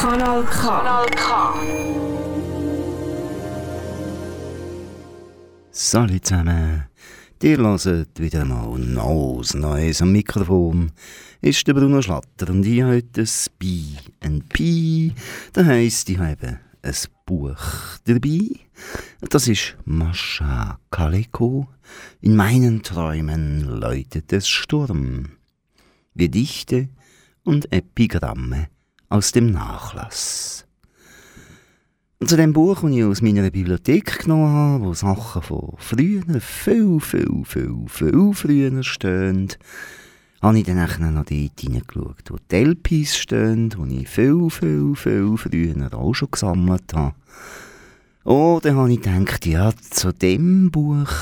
Kanal K. Kanal K. Salut zusammen. Ihr hört wieder mal Neues Neues am Mikrofon. Ist der Bruno Schlatter und ich habe heute ein B&P. Das heisst, ich habe ein Buch dabei. Das ist Mascha Kaleko. In meinen Träumen läutet es Sturm. Gedichte und Epigramme aus dem Nachlass. Und zu dem Buch, das ich aus meiner Bibliothek genommen habe, wo Sachen von früher, viel, viel, viel, viel früher stehen, habe ich dann noch dort hineingeschaut, wo die LPs stehen, die ich viel, viel, viel früher auch schon gesammelt habe. Oh, dann habe ich gedacht, ja, zu dem Buch,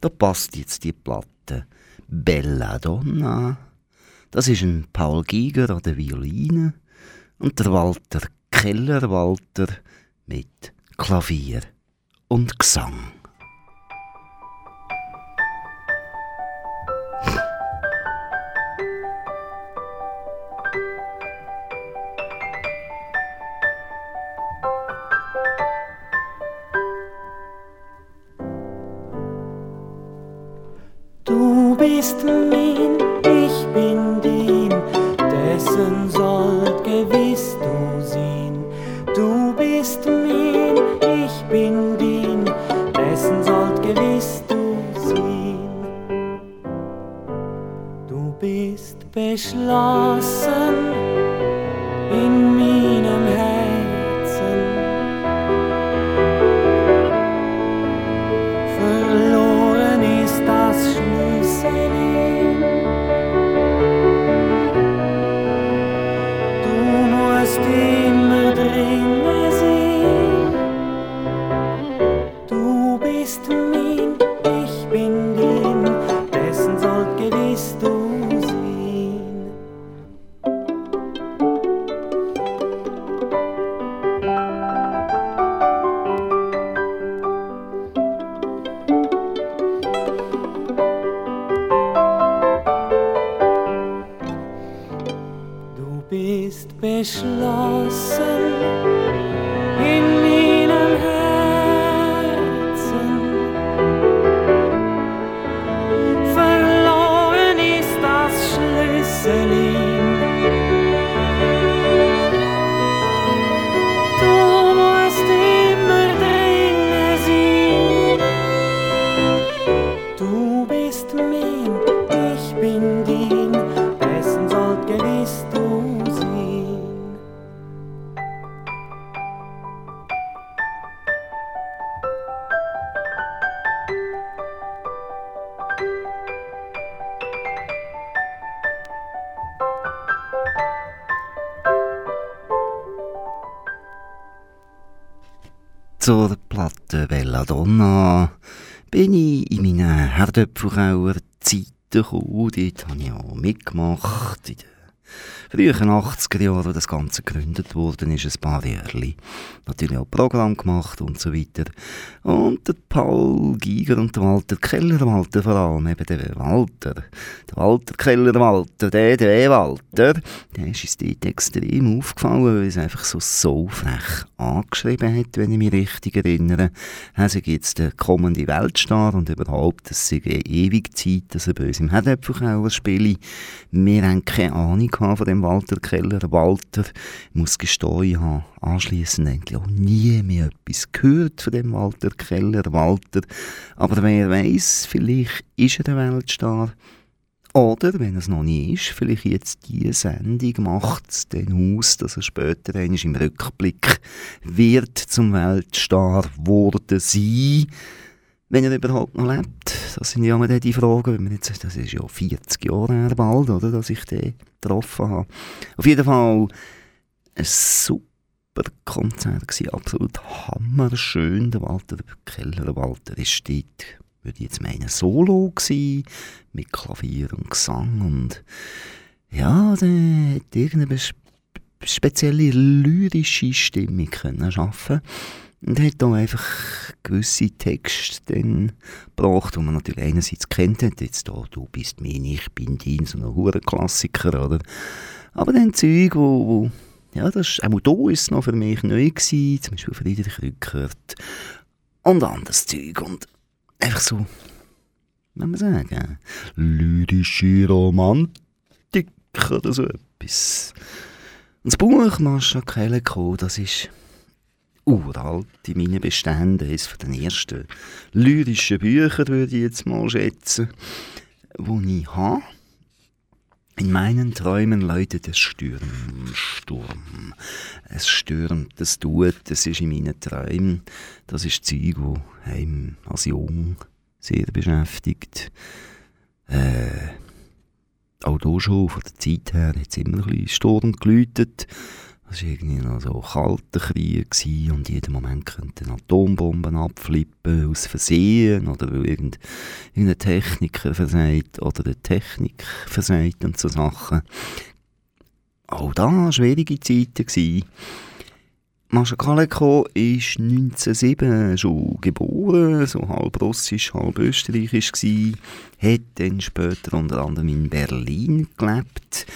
da passt jetzt die Platte. Bella Donna. Das ist ein Paul Giger an der Violine und der Walter Keller Walter mit Klavier und Gesang. Du bist mein, beschlossen meinen Herdöpfelkauer Zeiten gekommen. Dort habe ich auch mitgemacht. In den frühen 80er Jahren, das Ganze gegründet wurde, ist ein paar Jahre. Natürlich auch Programm gemacht und so weiter. Und der Paul Giger und der Walter Keller Walter vor allem, eben der Walter. Der Walter Keller Walter, der, der Walter, der ist uns dort extrem aufgefallen, weil er es einfach so, so frech angeschrieben hat, wenn ich mich richtig erinnere. Er sagt jetzt der kommende Weltstar und überhaupt, es sei ewige Zeit, dass er bei uns im Herdöpfelkauer spiele. Wir haben keine Ahnung von dem Walter Keller. Walter, ich muss gestehen, ich habe anschliessend eigentlich auch nie mehr etwas gehört von dem Walter Keller. Walter, aber wer weiß, vielleicht ist er ein Weltstar. Oder, wenn es noch nie ist, vielleicht jetzt diese Sendung macht es dann aus, dass er später im Rückblick wird zum Weltstar worden sein, wenn er überhaupt noch lebt. Das sind ja immer die Fragen, wenn man jetzt, das ist ja 40 Jahre her bald, oder, dass ich den getroffen habe. Auf jeden Fall ein super Konzert gewesen, absolut hammerschön. Der Walter Keller, Walter ist dort, würde ich jetzt meinen, solo gewesen, mit Klavier und Gesang und ja, der hat irgendeine spezielle lyrische Stimmung können schaffen und hat da einfach gewisse Texte dann gebracht, die man natürlich einerseits kennt hat, jetzt da, du bist mein, ich bin dein, so ein hoher Klassiker, oder? Aber dann Zeug, wo, wo Ja, das ist, auch da ist es noch für mich neu gewesen, zum Beispiel Friedrich Rückert und anderes Zeug und einfach so, wie man sagen, lyrische Romantik oder so etwas. Und das Buch Mascha Kelleko, das ist uralt in meinen Beständen, eines von den ersten lyrischen Bücher, würde ich jetzt mal schätzen, die ich habe. In meinen Träumen läutet es Sturm, Sturm. Es stürmt, es tut, es ist in meinen Träumen. Das ist Zeug, das einem als Jung sehr beschäftigt. Äh, auch hier schon, von der Zeit her, hat es immer ein bisschen Sturm geläutet. Das war irgendwie noch so kalter Krieg und jeden Moment könnten Atombomben abflippen aus Versehen oder weil irgend, irgendein Techniker versagt oder eine Technik versagt und so Sachen. Auch da waren schwierige Zeiten. Mascha Kaleko ist 1907 schon geboren, so halb russisch, halb österreichisch hat dann später unter anderem in Berlin gelebt,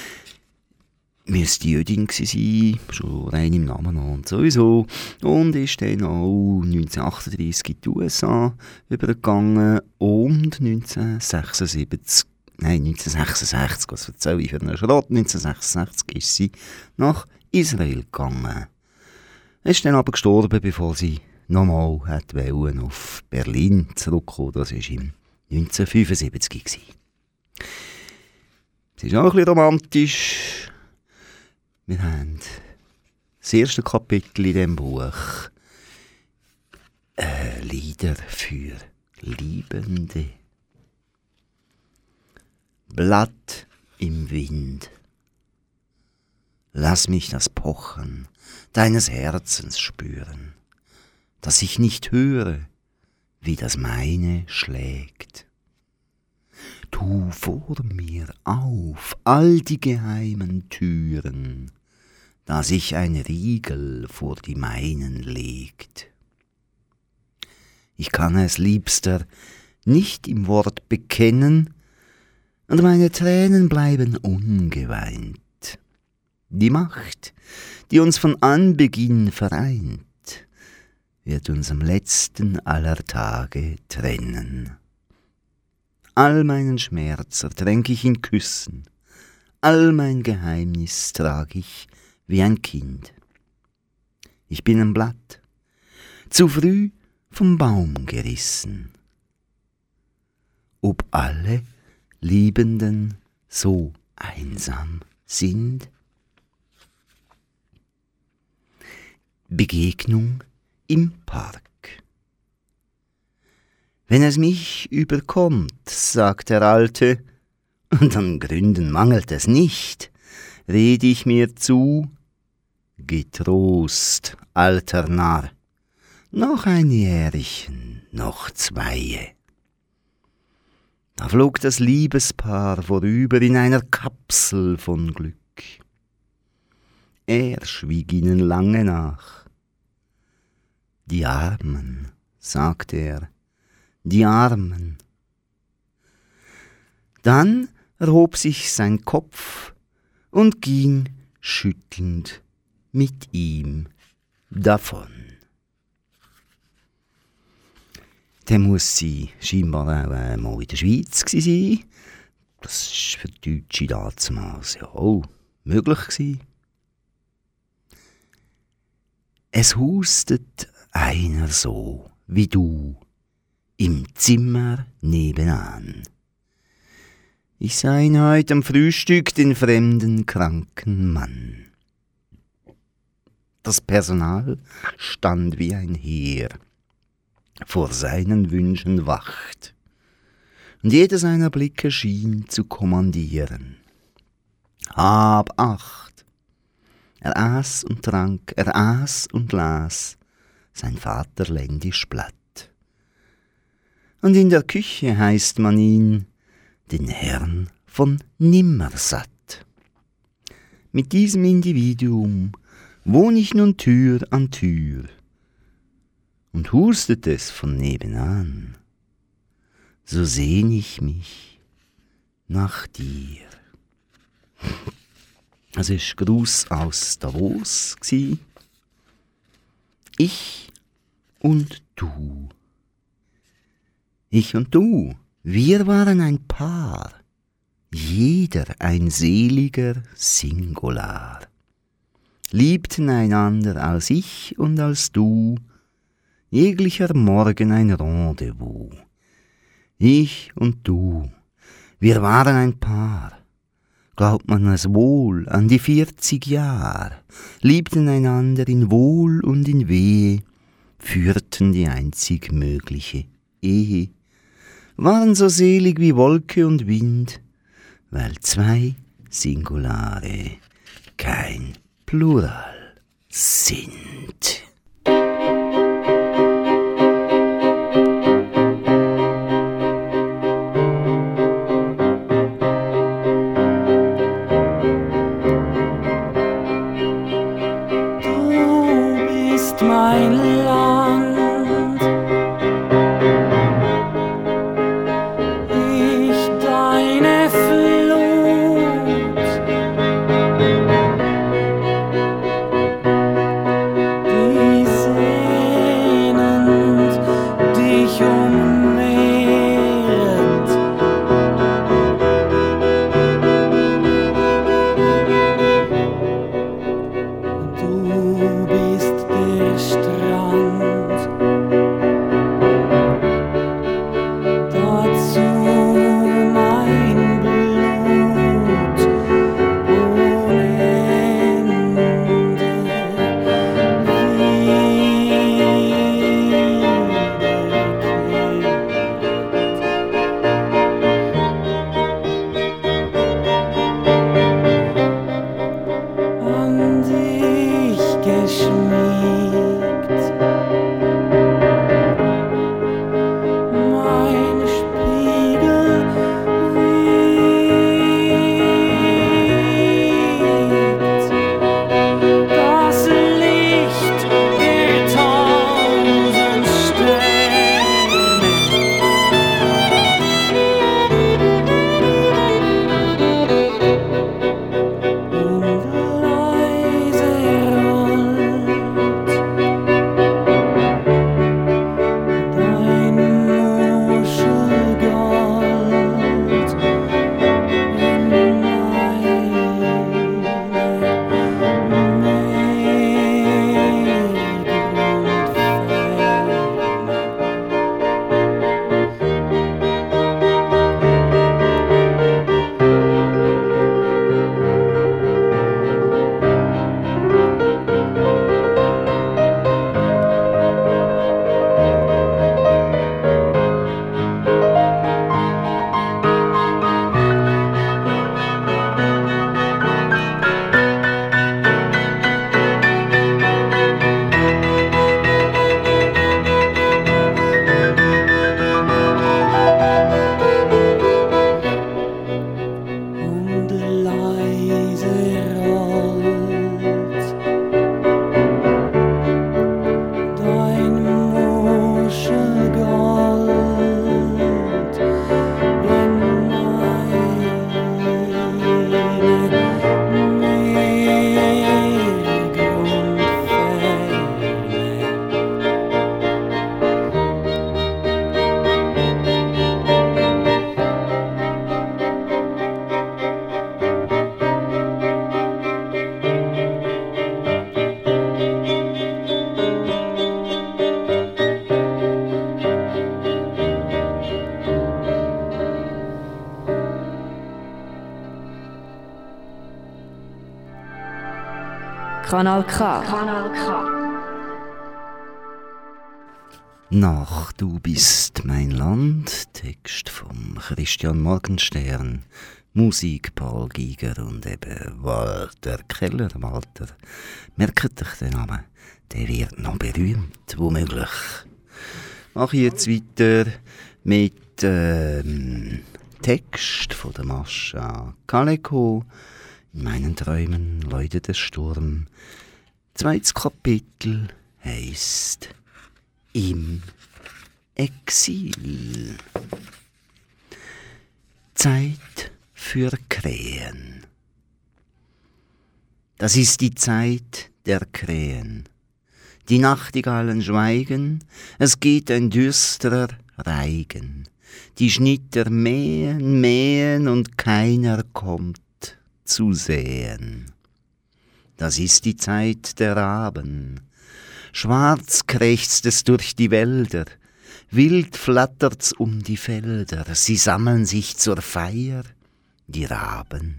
müsste Jüdin sein, schon rein im Namen und sowieso. Und ist dann auch 1938 in die USA übergegangen und 1976, nein, 1966, was erzähle ich für einen Schrott, 1966 ist sie nach Israel gegangen. Ist dann aber gestorben, bevor sie nochmal auf Berlin zurückkommen. Das war im 1975. Gewesen. Es ist auch ein bisschen romantisch. Wir haben das erste Kapitel in diesem Buch. Äh, Lieder für Liebende. Blatt im Wind. Lass mich das Pochen deines Herzens spüren, dass ich nicht höre, wie das meine schlägt. Tu vor mir auf all die geheimen Türen, da sich ein Riegel vor die meinen legt. Ich kann es, Liebster, nicht im Wort bekennen, und meine Tränen bleiben ungeweint. Die Macht, die uns von Anbeginn vereint, wird uns am letzten aller Tage trennen. All meinen Schmerz ertränk ich in Küssen, all mein Geheimnis trag ich wie ein Kind. Ich bin ein Blatt, zu früh vom Baum gerissen. Ob alle Liebenden so einsam sind? Begegnung im Park. Wenn es mich überkommt, sagt der Alte, und an Gründen mangelt es nicht, red ich mir zu, Getrost, alter Narr, noch ein Jährchen, noch zweie. Da flog das Liebespaar vorüber in einer Kapsel von Glück. Er schwieg ihnen lange nach. Die Armen, sagte er, die Armen. Dann erhob sich sein Kopf und ging schüttelnd mit ihm davon. Dann muss sie scheinbar auch äh, mal in der Schweiz sein. Das war für die Deutsche damals ja auch möglich. Gewesen. Es hustet einer so wie du im Zimmer nebenan. Ich sah ihn heut am Frühstück, den fremden kranken Mann. Das Personal stand wie ein Heer, vor seinen Wünschen wacht, und jeder seiner Blicke schien zu kommandieren. Hab Acht! Er aß und trank, er aß und las sein vaterländisch Blatt und in der Küche heißt man ihn den Herrn von Nimmersatt. Mit diesem Individuum wohn ich nun Tür an Tür und hustet es von nebenan, so sehn ich mich nach dir. Es war Gruß aus Davos. Ich und du. Ich und du, wir waren ein Paar, jeder ein seliger Singular, liebten einander als ich und als du, jeglicher Morgen ein Rendezvous. Ich und du, wir waren ein Paar, glaubt man es wohl an die vierzig Jahr, liebten einander in Wohl und in Wehe, führten die einzig mögliche Ehe, waren so selig wie Wolke und Wind, weil zwei Singulare kein Plural sind. Kanal K. Kanal K. Nach Du bist mein Land, Text von Christian Morgenstern, Musik Paul Giger und eben Walter Keller. Walter, merkt euch den Namen, der wird noch berühmt, womöglich. Mache ich jetzt weiter mit ähm, Text von der Mascha Kaleko. In meinen Träumen läutet der Sturm. Zweites Kapitel heißt Im Exil. Zeit für Krähen. Das ist die Zeit der Krähen. Die Nachtigallen schweigen, es geht ein düsterer Reigen. Die Schnitter mähen, mähen und keiner kommt zu sehen. Das ist die Zeit der Raben. Schwarz krächzt es durch die Wälder, wild flattert's um die Felder, sie sammeln sich zur Feier, die Raben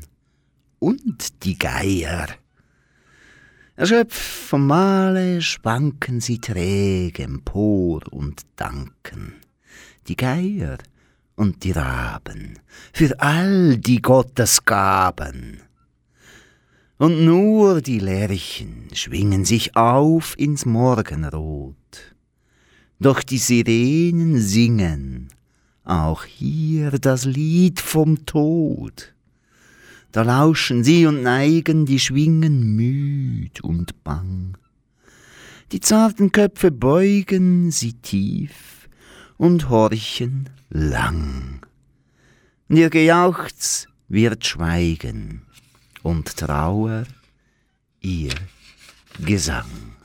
und die Geier. Erschöpft vom Male schwanken sie träge empor und danken, die Geier und die Raben, für all die Gottes gaben. Und nur die Lerchen schwingen sich auf ins Morgenrot. Doch die Sirenen singen auch hier das Lied vom Tod. Da lauschen sie und neigen die Schwingen müd und bang. Die zarten Köpfe beugen sie tief und horchen lang. Ihr Gejauchz wird schweigen und Trauer ihr Gesang.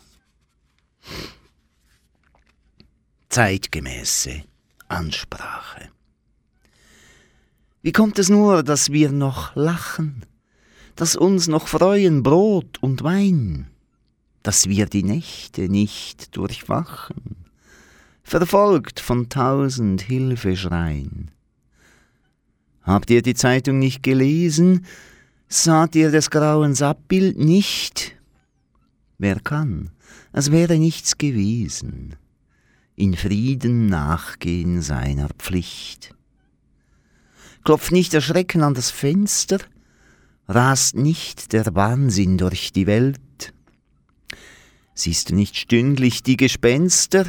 Zeitgemäße Ansprache. Wie kommt es nur, dass wir noch lachen, dass uns noch freuen Brot und Wein, dass wir die Nächte nicht durchwachen, verfolgt von tausend Hilfeschreien? Habt ihr die Zeitung nicht gelesen? Saht ihr des Grauens Abbild nicht? Wer kann, als wäre nichts gewesen, in Frieden nachgehen seiner Pflicht. Klopft nicht der Schrecken an das Fenster, rast nicht der Wahnsinn durch die Welt. Siehst du nicht stündlich die Gespenster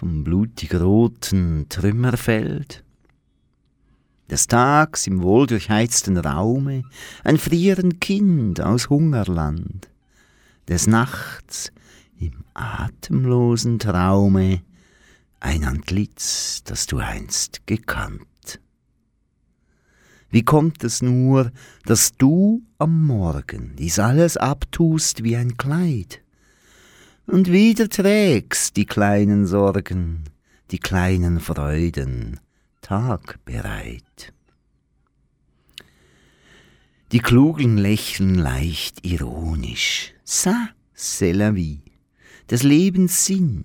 vom blutig roten Trümmerfeld? Des Tags im wohldurchheizten Raume ein frierend Kind aus Hungerland, des Nachts im atemlosen Traume ein Antlitz, das du einst gekannt. Wie kommt es nur, dass du am Morgen dies alles abtust wie ein Kleid und wieder trägst die kleinen Sorgen, die kleinen Freuden, tagbereit. Die Klugen lächeln leicht ironisch. Ça, c'est la vie. Des Lebens Sinn.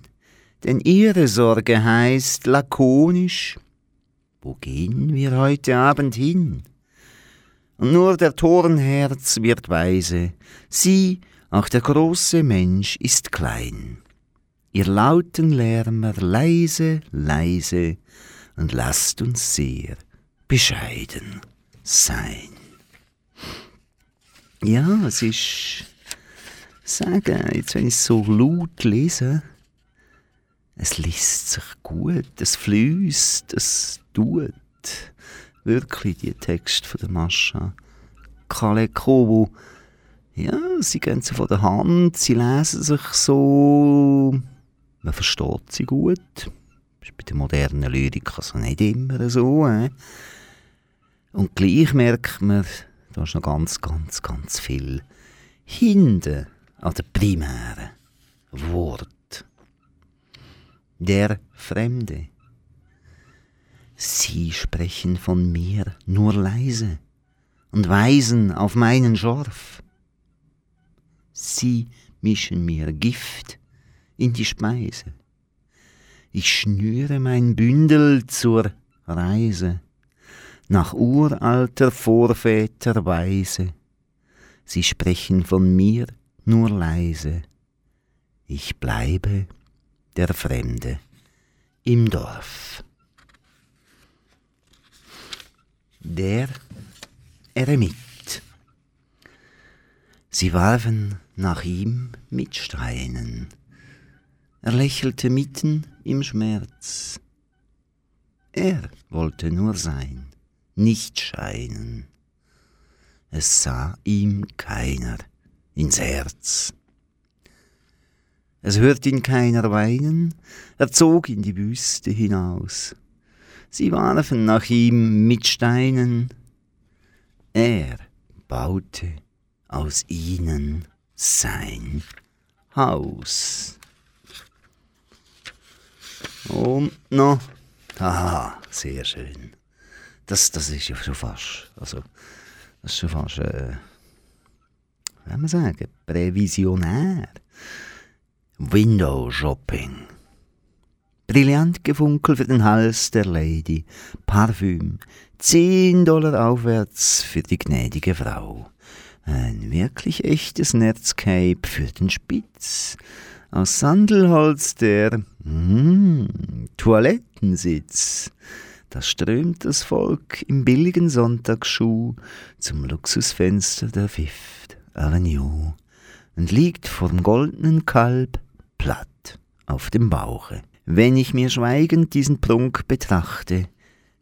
Denn ihre Sorge heißt lakonisch, wo gehen wir heute Abend hin? Und nur der Torenherz wird weise, sie, auch der große Mensch ist klein. Ihr lauten Lärmer leise, leise, und lasst uns sehr bescheiden sein. Ja, es ist, sagen, jetzt wenn ich es so laut lese, es liest sich gut, es fließt, es tut. Wirklich, die Text von der Mascha Kalekovo. Ja, sie gehen so von der Hand, sie lesen sich so, man versteht sie gut ist bei der modernen Lyrik also nicht immer so. Äh? Und gleich merkt man, da ist noch ganz, ganz, ganz viel hinten an der primären Wort. Der Fremde. Sie sprechen von mir nur leise und weisen auf meinen Schorf. Sie mischen mir Gift in die Speise ich schnüre mein Bündel zur Reise nach uralter Vorväter Weise. Sie sprechen von mir nur leise. Ich bleibe der Fremde im Dorf. Der Eremit. Sie warfen nach ihm mit Steinen er lächelte mitten im Schmerz. Er wollte nur sein, nicht scheinen. Es sah ihm keiner ins Herz. Es hört ihn keiner weinen, er zog in die Wüste hinaus. Sie warfen nach ihm mit Steinen. Er baute aus ihnen sein Haus. Und noch, haha, sehr schön. Das, das ist ja schon fast, also, das ist schon fast, äh, wie soll man sagen, prävisionär. Window Shopping. Brillant gefunkel für den Hals der Lady. Parfüm. 10 Dollar aufwärts für die gnädige Frau. Ein wirklich echtes Netzcape für den Spitz. Aus Sandelholz der mm, Toilettensitz. Da strömt das Volk im billigen Sonntagsschuh zum Luxusfenster der Fifth Avenue und liegt vorm goldenen Kalb platt auf dem Bauche. Wenn ich mir schweigend diesen Prunk betrachte,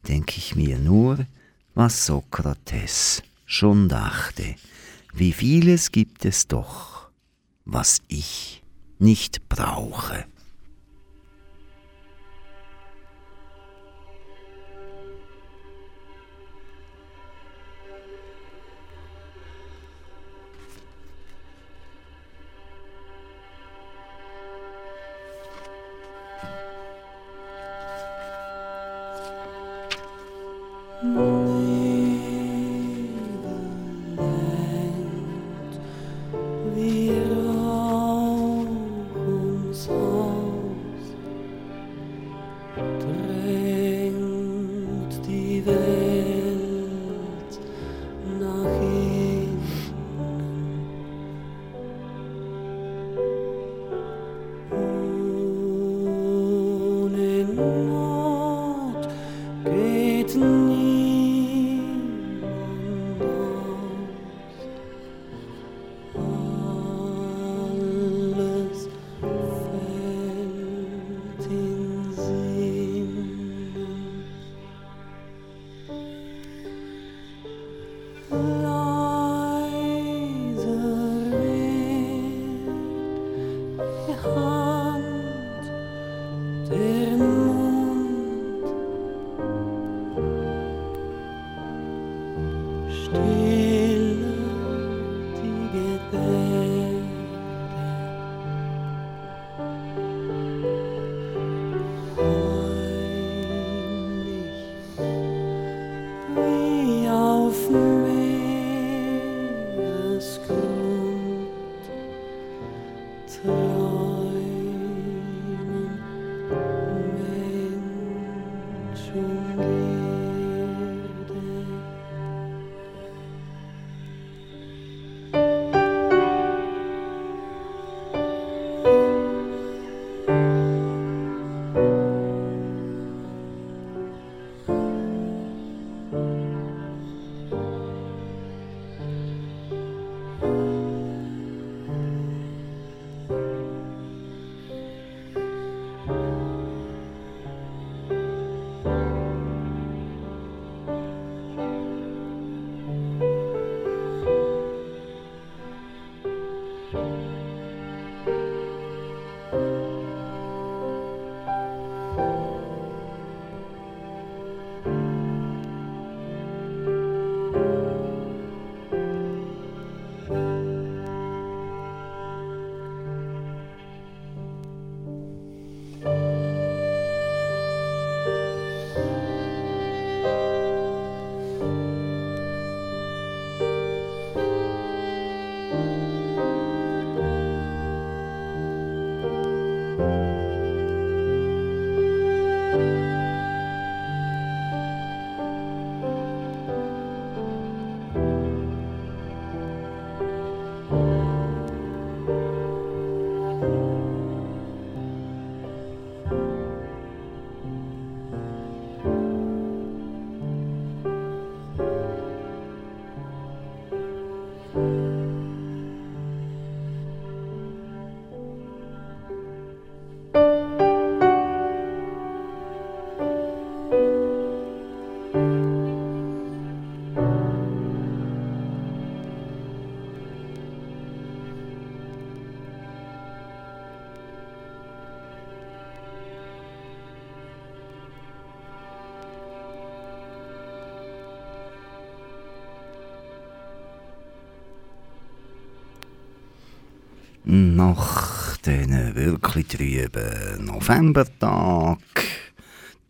denk ich mir nur, was Sokrates schon dachte. Wie vieles gibt es doch, was ich nicht brauche. Nach diesen wirklich trüben Novembertag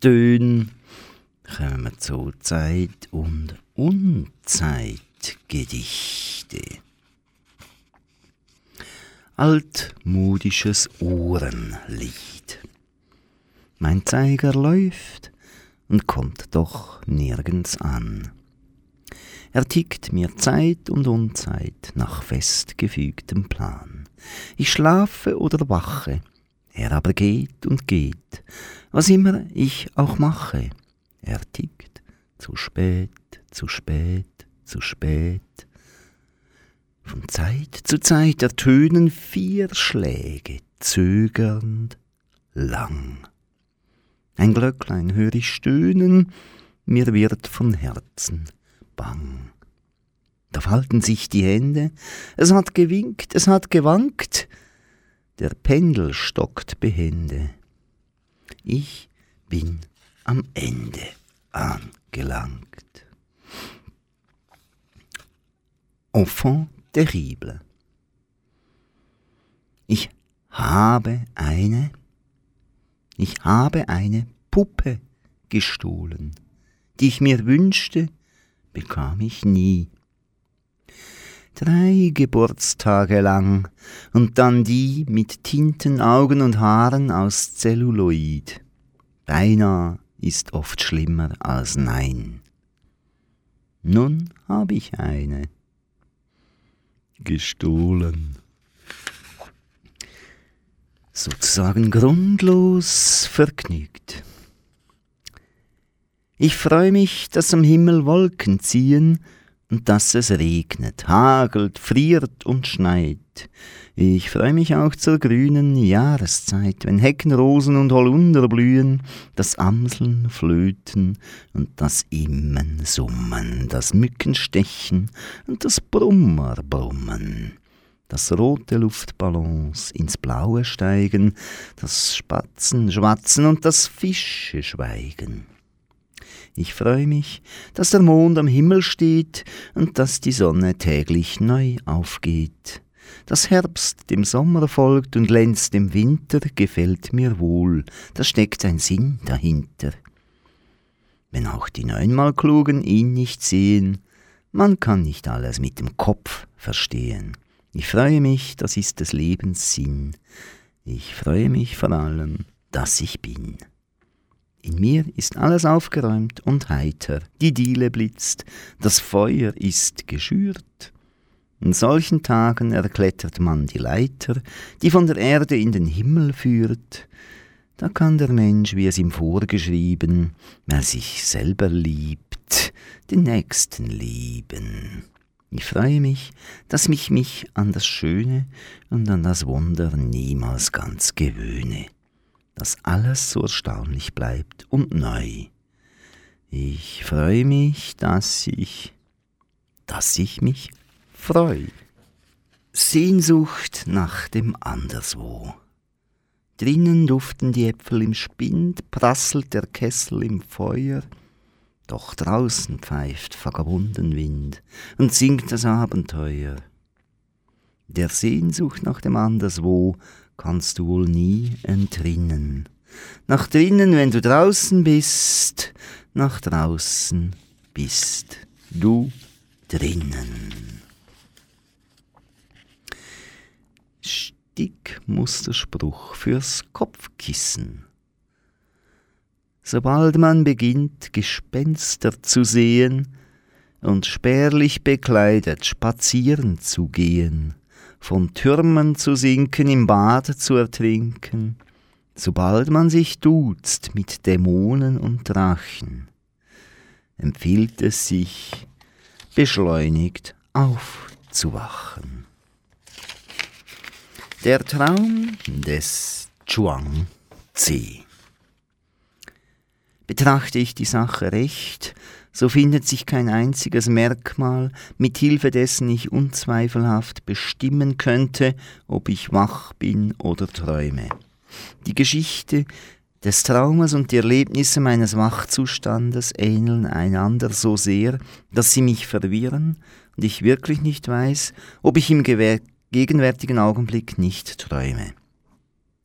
Tönen kommen wir zu Zeit- und Unzeitgedichte. Altmodisches Ohrenlied. Mein Zeiger läuft und kommt doch nirgends an. Er tickt mir Zeit und Unzeit nach festgefügtem Plan. Ich schlafe oder wache, er aber geht und geht, was immer ich auch mache. Er tickt zu spät, zu spät, zu spät. Von Zeit zu Zeit ertönen vier Schläge, zögernd, lang. Ein Glöcklein hör ich stöhnen, mir wird von Herzen bang. Da falten sich die Hände, es hat gewinkt, es hat gewankt, der Pendel stockt behende. Ich bin am Ende angelangt. Enfant terrible. Ich habe eine, ich habe eine Puppe gestohlen, die ich mir wünschte, bekam ich nie drei Geburtstage lang und dann die mit Tinten, Augen und Haaren aus Zelluloid. Beinahe ist oft schlimmer als Nein. Nun hab ich eine. Gestohlen. Sozusagen grundlos vergnügt. Ich freu mich, dass am Himmel Wolken ziehen, und dass es regnet, hagelt, friert und schneit. Ich freue mich auch zur grünen Jahreszeit, wenn Heckenrosen und Holunder blühen, das Amseln flöten und das Immen summen, das Mückenstechen und das Brummer brummen dass rote Luftballons ins Blaue steigen, das Spatzen schwatzen und das Fische schweigen. Ich freue mich, dass der Mond am Himmel steht und dass die Sonne täglich neu aufgeht. Dass Herbst dem Sommer folgt und glänzt dem Winter, gefällt mir wohl, da steckt ein Sinn dahinter. Wenn auch die neunmal Klugen ihn nicht sehen, man kann nicht alles mit dem Kopf verstehen. Ich freue mich, das ist des Lebens Sinn. Ich freue mich vor allem, dass ich bin. In mir ist alles aufgeräumt und heiter, die Diele blitzt, das Feuer ist geschürt. In solchen Tagen erklettert man die Leiter, die von der Erde in den Himmel führt. Da kann der Mensch, wie es ihm vorgeschrieben, wer sich selber liebt, den Nächsten lieben. Ich freue mich, dass ich mich an das Schöne und an das Wunder niemals ganz gewöhne dass alles so erstaunlich bleibt und neu. Ich freue mich, dass ich, dass ich mich freue. Sehnsucht nach dem Anderswo. Drinnen duften die Äpfel im Spind, prasselt der Kessel im Feuer, doch draußen pfeift Vagabundenwind und singt das Abenteuer. Der Sehnsucht nach dem Anderswo kannst du wohl nie entrinnen. Nach drinnen, wenn du draußen bist, nach draußen bist du drinnen. Stickmusterspruch fürs Kopfkissen. Sobald man beginnt, Gespenster zu sehen und spärlich bekleidet spazieren zu gehen, von Türmen zu sinken, im Bad zu ertrinken, sobald man sich duzt mit Dämonen und Drachen, empfiehlt es sich, beschleunigt aufzuwachen. Der Traum des Chuang Tze. Betrachte ich die Sache recht, so findet sich kein einziges Merkmal, mit Hilfe dessen ich unzweifelhaft bestimmen könnte, ob ich wach bin oder träume. Die Geschichte des Traumas und die Erlebnisse meines Wachzustandes ähneln einander so sehr, dass sie mich verwirren und ich wirklich nicht weiß, ob ich im gegenwärtigen Augenblick nicht träume.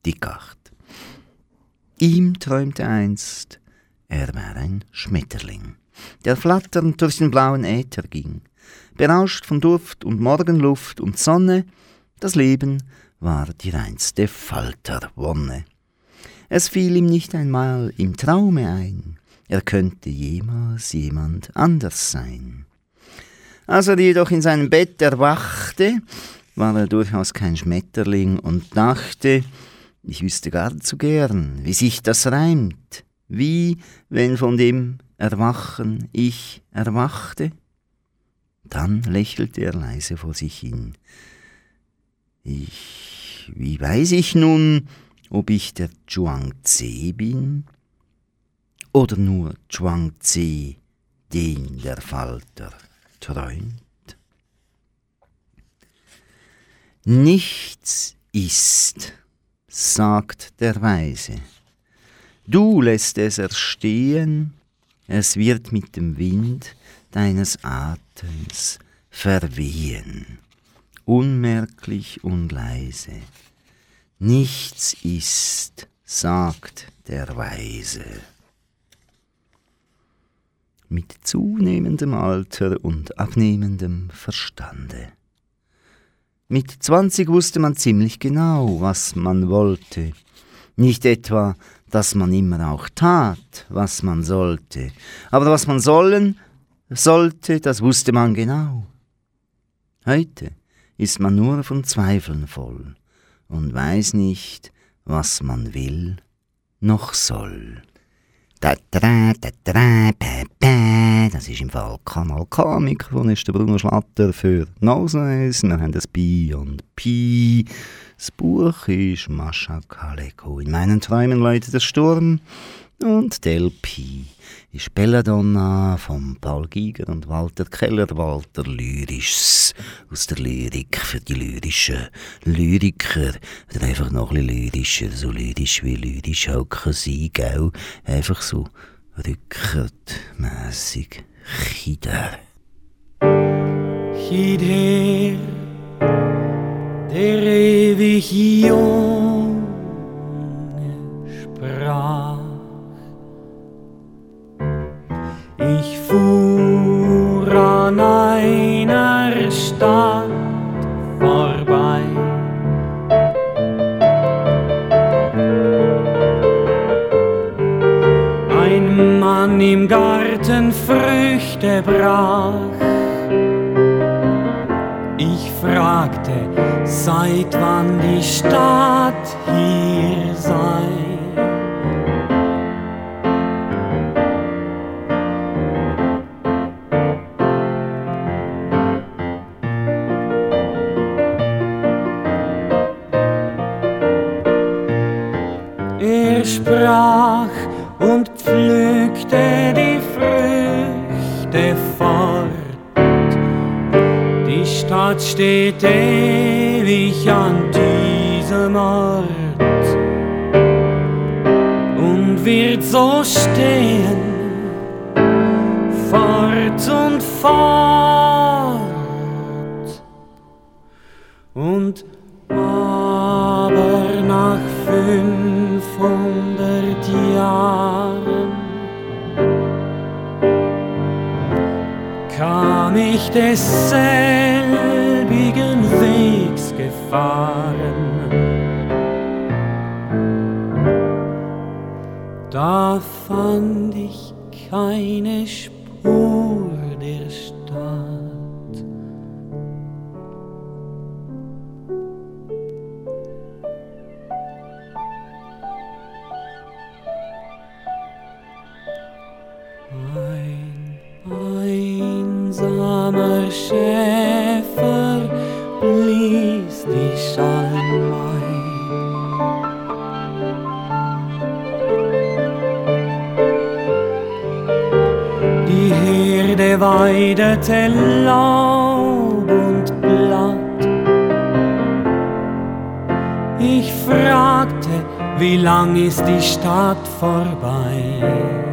Descartes. Ihm träumte einst, er wäre ein Schmetterling, der flatternd durch den blauen Äther ging, berauscht von Duft und Morgenluft und Sonne, das Leben war die reinste Falterwonne. Es fiel ihm nicht einmal im Traume ein, er könnte jemals jemand anders sein. Als er jedoch in seinem Bett erwachte, war er durchaus kein Schmetterling und dachte, ich wüsste gar zu gern, wie sich das reimt, wie wenn von dem Erwachen ich erwachte. Dann lächelte er leise vor sich hin. Ich, wie weiß ich nun, ob ich der Zhuang Tse bin? Oder nur Zhuang Tse, den der Falter träumt? Nichts ist, sagt der Weise. Du lässt es erstehen, es wird mit dem Wind deines Atems verwehen, unmerklich und leise. Nichts ist, sagt der Weise. Mit zunehmendem Alter und abnehmendem Verstande. Mit zwanzig wusste man ziemlich genau, was man wollte. Nicht etwa, dass man immer auch tat, was man sollte, aber was man sollen sollte, das wusste man genau. Heute ist man nur von Zweifeln voll und weiß nicht, was man will noch soll. Das ist im Fall Kanal K. Der Bruno Schlatter für Noses. Wir haben das Bi und Pi. Das Buch ist Mascha Kaleko. In meinen Träumen läutet der Sturm. Und Del Pi ist Belladonna von Paul Giger und Walter Keller. Walter Lyrisch aus der Lyrik für die lyrischen Lyriker. Oder einfach noch ein bisschen lyrischer, so lyrisch wie lyrisch auch kann sein, gell? Einfach so rückertmässig. Chider. Chider, der ewig Junge sprach. Ich fuhr an einer Stadt vorbei. Ein Mann im Garten Früchte brach. Fragte, seit wann die Stadt hier sei. Steht ewig an diesem Ort und wird so stehen, Ich fragte, wie lang ist die Stadt vorbei?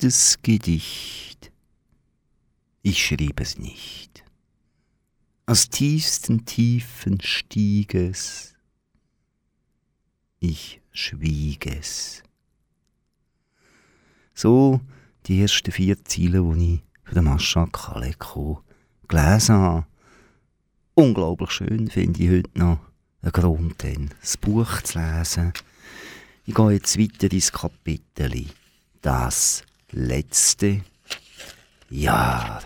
Schönstes Gedicht. Ich schrieb es nicht. Aus tiefsten Tiefen stieg es. Ich schwieg es. So die ersten vier Ziele, die ich für den Mascha Kaleko gelesen habe. Unglaublich schön finde ich heute noch einen Grund, dann das Buch zu lesen. Ich gehe jetzt weiter ins Kapitel. Das letzte Jahr.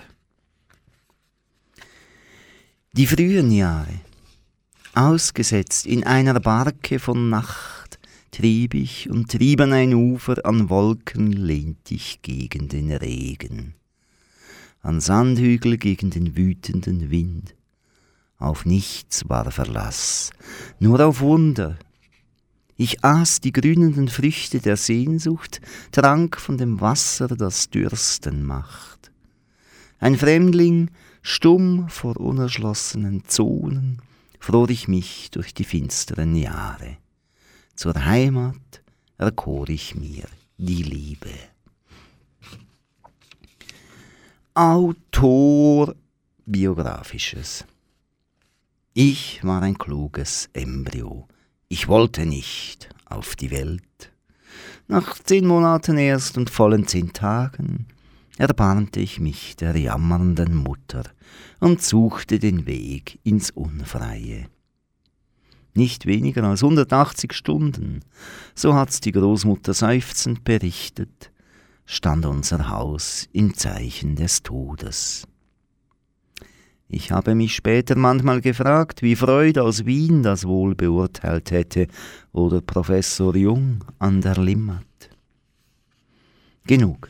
Die frühen Jahre. Ausgesetzt in einer Barke von Nacht, trieb ich und trieb an ein Ufer, an Wolken lehnt ich gegen den Regen, an Sandhügel gegen den wütenden Wind. Auf nichts war Verlass, nur auf Wunder, ich aß die grünenden Früchte der Sehnsucht, trank von dem Wasser, das Dürsten macht. Ein Fremdling, stumm vor unerschlossenen Zonen, fror ich mich durch die finsteren Jahre. Zur Heimat erkor ich mir die Liebe. Autor Biografisches Ich war ein kluges Embryo. Ich wollte nicht auf die Welt. Nach zehn Monaten erst und vollen zehn Tagen erbarmte ich mich der jammernden Mutter und suchte den Weg ins Unfreie. Nicht weniger als 180 Stunden, so hat's die Großmutter seufzend berichtet, stand unser Haus im Zeichen des Todes. Ich habe mich später manchmal gefragt, wie Freud aus Wien das wohl beurteilt hätte oder Professor Jung an der Limmat. Genug.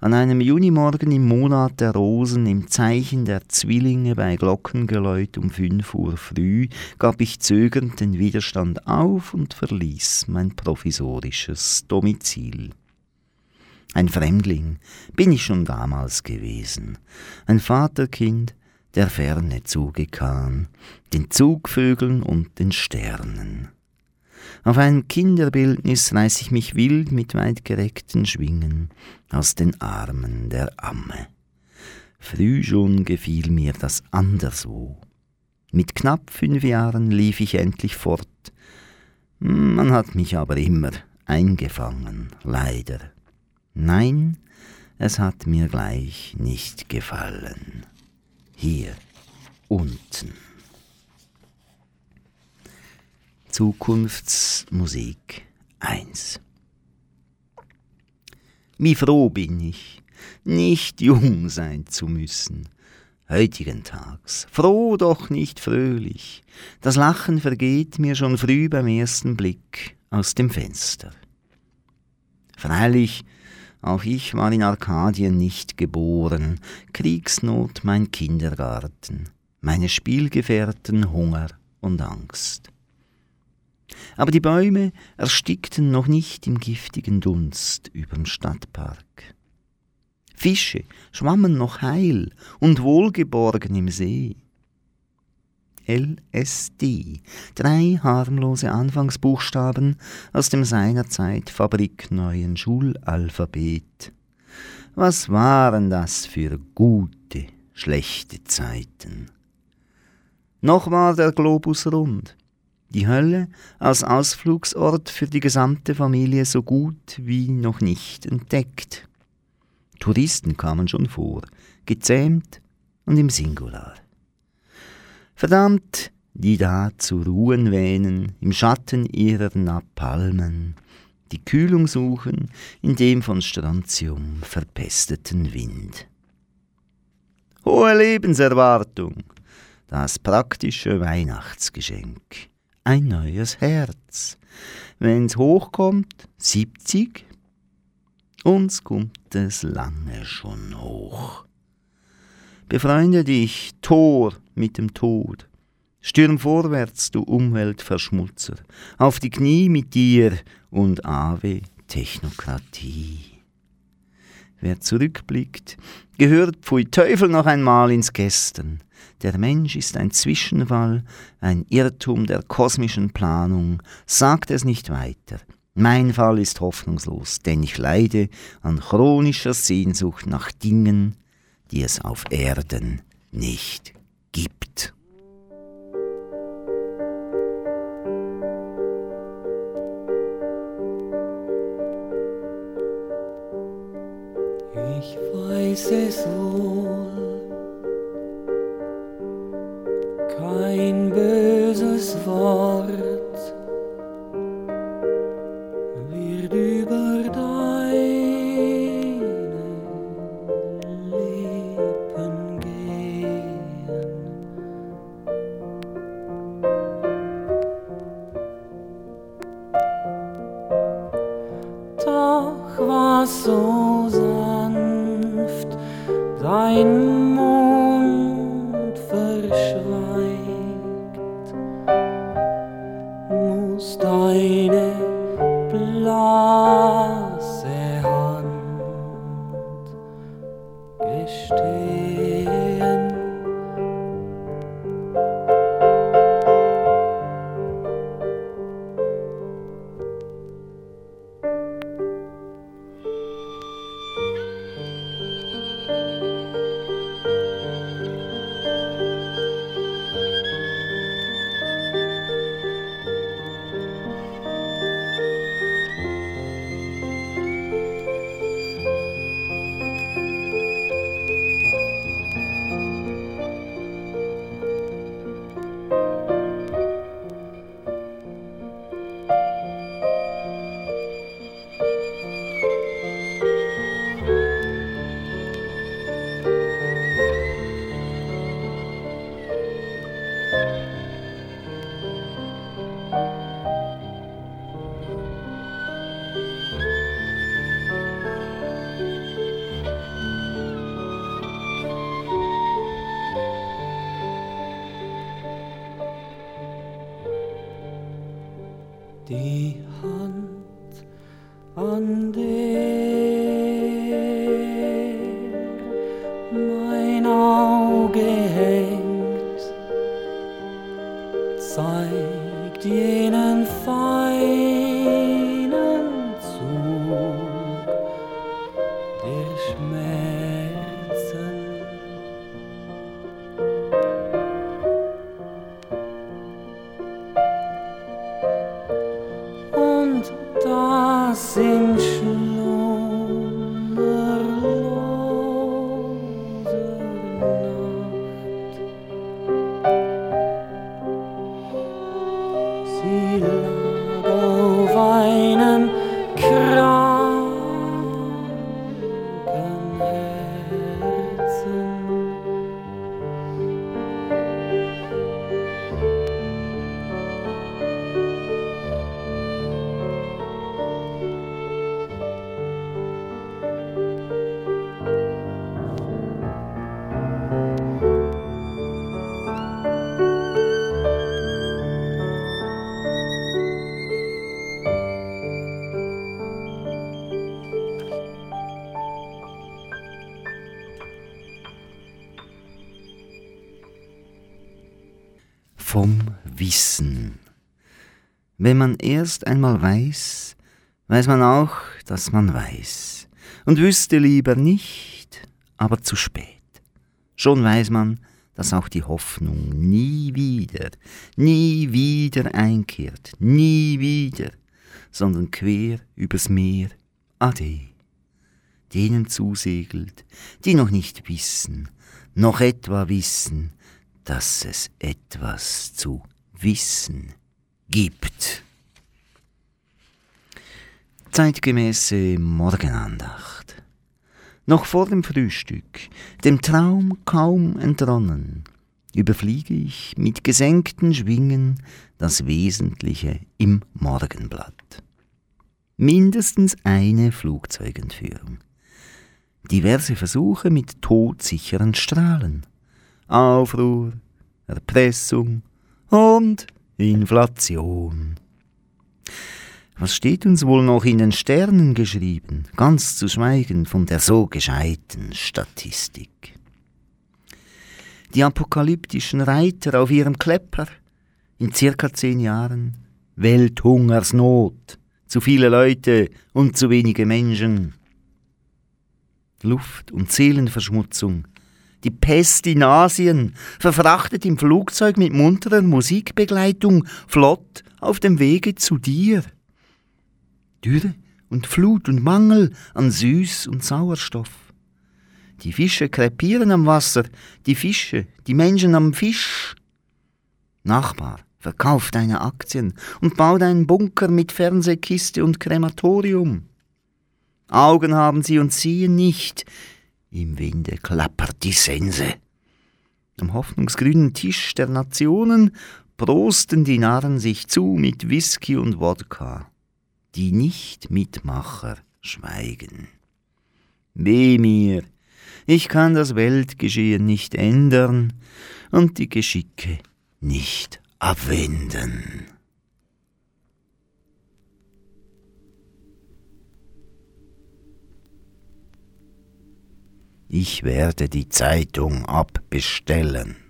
An einem Junimorgen im Monat der Rosen, im Zeichen der Zwillinge bei Glockengeläut um fünf Uhr früh, gab ich zögernd den Widerstand auf und verließ mein provisorisches Domizil. Ein Fremdling bin ich schon damals gewesen, ein Vaterkind, der Ferne zugekam, den Zugvögeln und den Sternen. Auf einem Kinderbildnis reiß ich mich wild mit weitgereckten Schwingen aus den Armen der Amme. Früh schon gefiel mir das anderswo. Mit knapp fünf Jahren lief ich endlich fort. Man hat mich aber immer eingefangen, leider. Nein, es hat mir gleich nicht gefallen. Hier unten. Zukunftsmusik 1 Wie froh bin ich, nicht jung sein zu müssen, heutigen Tags, froh doch nicht fröhlich, das Lachen vergeht mir schon früh beim ersten Blick aus dem Fenster. Freilich, auch ich war in Arkadien nicht geboren, Kriegsnot mein Kindergarten, meine Spielgefährten Hunger und Angst. Aber die Bäume erstickten noch nicht im giftigen Dunst überm Stadtpark. Fische schwammen noch heil und wohlgeborgen im See. LSD, drei harmlose Anfangsbuchstaben aus dem seinerzeit fabrikneuen Schulalphabet. Was waren das für gute, schlechte Zeiten? Noch war der Globus rund, die Hölle als Ausflugsort für die gesamte Familie so gut wie noch nicht entdeckt. Touristen kamen schon vor, gezähmt und im Singular. Verdammt, die da zu ruhen wähnen, im Schatten ihrer Napalmen, die Kühlung suchen in dem von Strontium verpesteten Wind. Hohe Lebenserwartung, das praktische Weihnachtsgeschenk, ein neues Herz. Wenn's hochkommt, 70, uns kommt es lange schon hoch. Befreunde dich, Tor, mit dem Tod. Stürm vorwärts, du Umweltverschmutzer, auf die Knie mit dir und Ave Technokratie. Wer zurückblickt, gehört pfui Teufel noch einmal ins Gestern. Der Mensch ist ein Zwischenfall, ein Irrtum der kosmischen Planung, sagt es nicht weiter. Mein Fall ist hoffnungslos, denn ich leide an chronischer Sehnsucht nach Dingen, die es auf Erden nicht gibt. Ich weiß es wohl, kein böses Wort love. Sie lag auf einem Wenn man erst einmal weiß, weiß man auch, dass man weiß. Und wüsste lieber nicht, aber zu spät. Schon weiß man, dass auch die Hoffnung nie wieder, nie wieder einkehrt, nie wieder, sondern quer übers Meer, ade, denen zusegelt, die noch nicht wissen, noch etwa wissen, dass es etwas zu wissen gibt. Zeitgemäße Morgenandacht. Noch vor dem Frühstück, dem Traum kaum entronnen, überfliege ich mit gesenkten Schwingen das Wesentliche im Morgenblatt. Mindestens eine Flugzeugentführung. Diverse Versuche mit todsicheren Strahlen. Aufruhr, Erpressung und Inflation. Was steht uns wohl noch in den Sternen geschrieben, ganz zu schweigen von der so gescheiten Statistik? Die apokalyptischen Reiter auf ihrem Klepper, in circa zehn Jahren, Welthungersnot, zu viele Leute und zu wenige Menschen. Luft- und Seelenverschmutzung, die Pest in Asien, verfrachtet im Flugzeug mit munterer Musikbegleitung, flott auf dem Wege zu dir. Dürre und Flut und Mangel an Süß und Sauerstoff. Die Fische krepieren am Wasser, die Fische, die Menschen am Fisch. Nachbar, verkauf deine Aktien und bau deinen Bunker mit Fernsehkiste und Krematorium. Augen haben sie und sehen nicht, im Winde klappert die Sense. Am hoffnungsgrünen Tisch der Nationen prosten die Narren sich zu mit Whisky und Wodka die Nichtmitmacher schweigen. Weh mir, ich kann das Weltgeschehen nicht ändern und die Geschicke nicht abwenden. Ich werde die Zeitung abbestellen.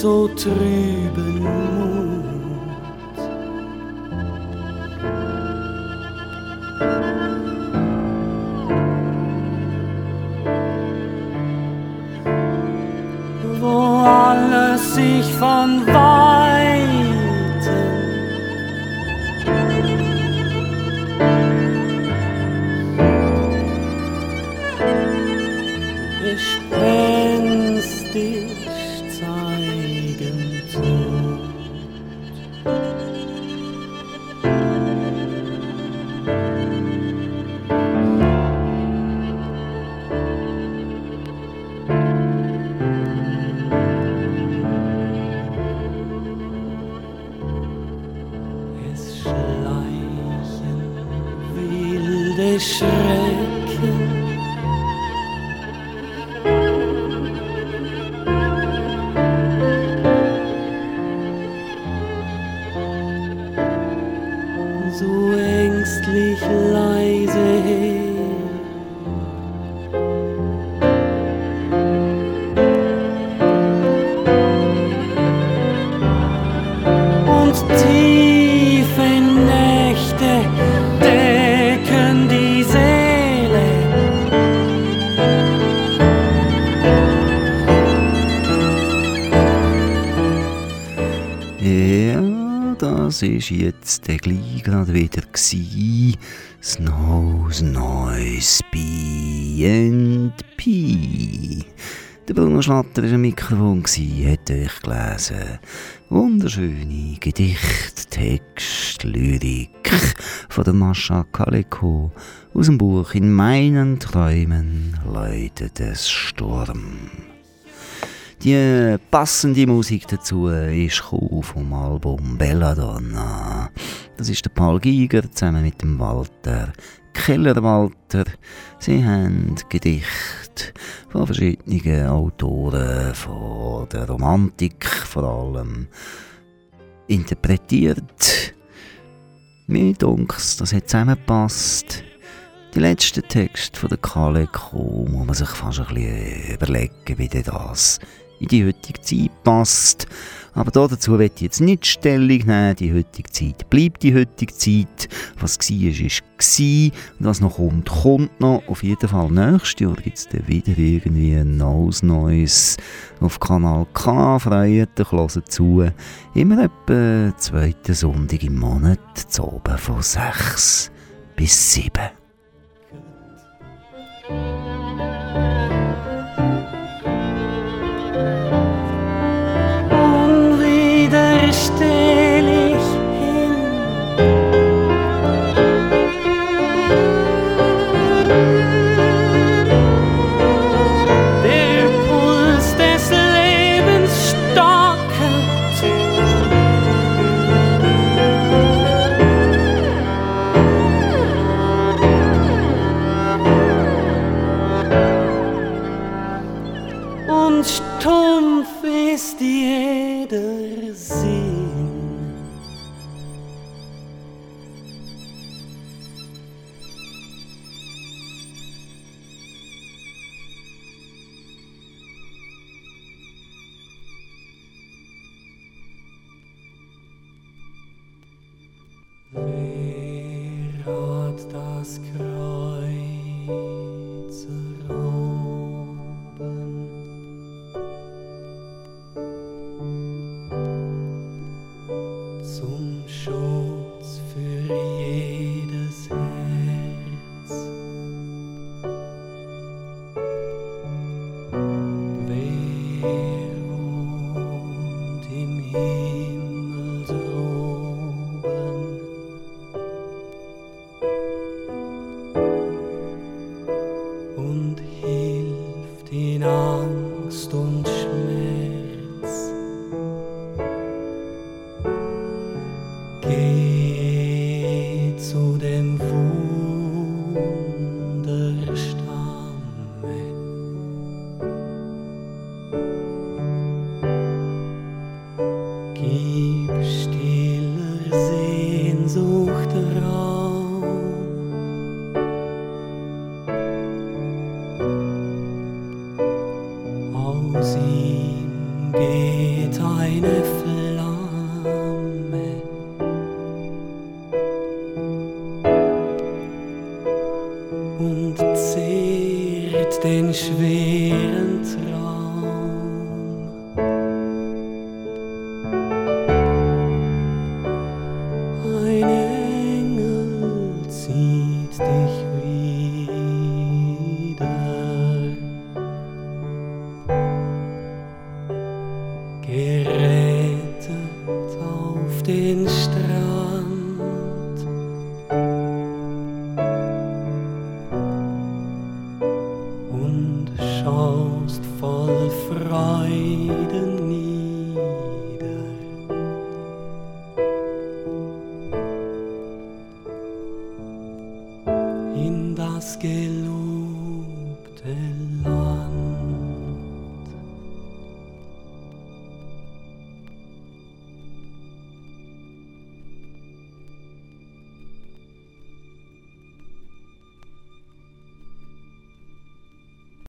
So trüben Mut. Das ist jetzt gleich gerade wieder. Snows Noise and Pie. Der Bruno Schlatter war am Mikrofon, hat euch gelesen. Wunderschöne Gedicht, Text, Lyrik von der Mascha Kaleko aus dem Buch In meinen Träumen läutet es Sturm. Die passende Musik dazu ist vom Album Belladonna. Das ist der Paul Giger zusammen mit dem Walter Kellerwalter. Sie haben Gedichte von verschiedenen Autoren, von der Romantik vor allem, interpretiert. Mir dunks, das hat zusammengepasst. Die letzten Texte von der Kaleko muss man sich fast ein bisschen überlegen, wie das in die heutige Zeit passt. Aber dazu wird ich jetzt nicht Stellung nehmen. Die heutige Zeit bleibt die heutige Zeit. Was war, ist, gewesen. Und was noch kommt, kommt noch. Auf jeden Fall nächstes Jahr gibt es dann wieder irgendwie ein neues Neues auf Kanal K. Freut euch, zu. Immer etwa zweiten Sonntag im Monat, zu oben von 6 bis 7. 一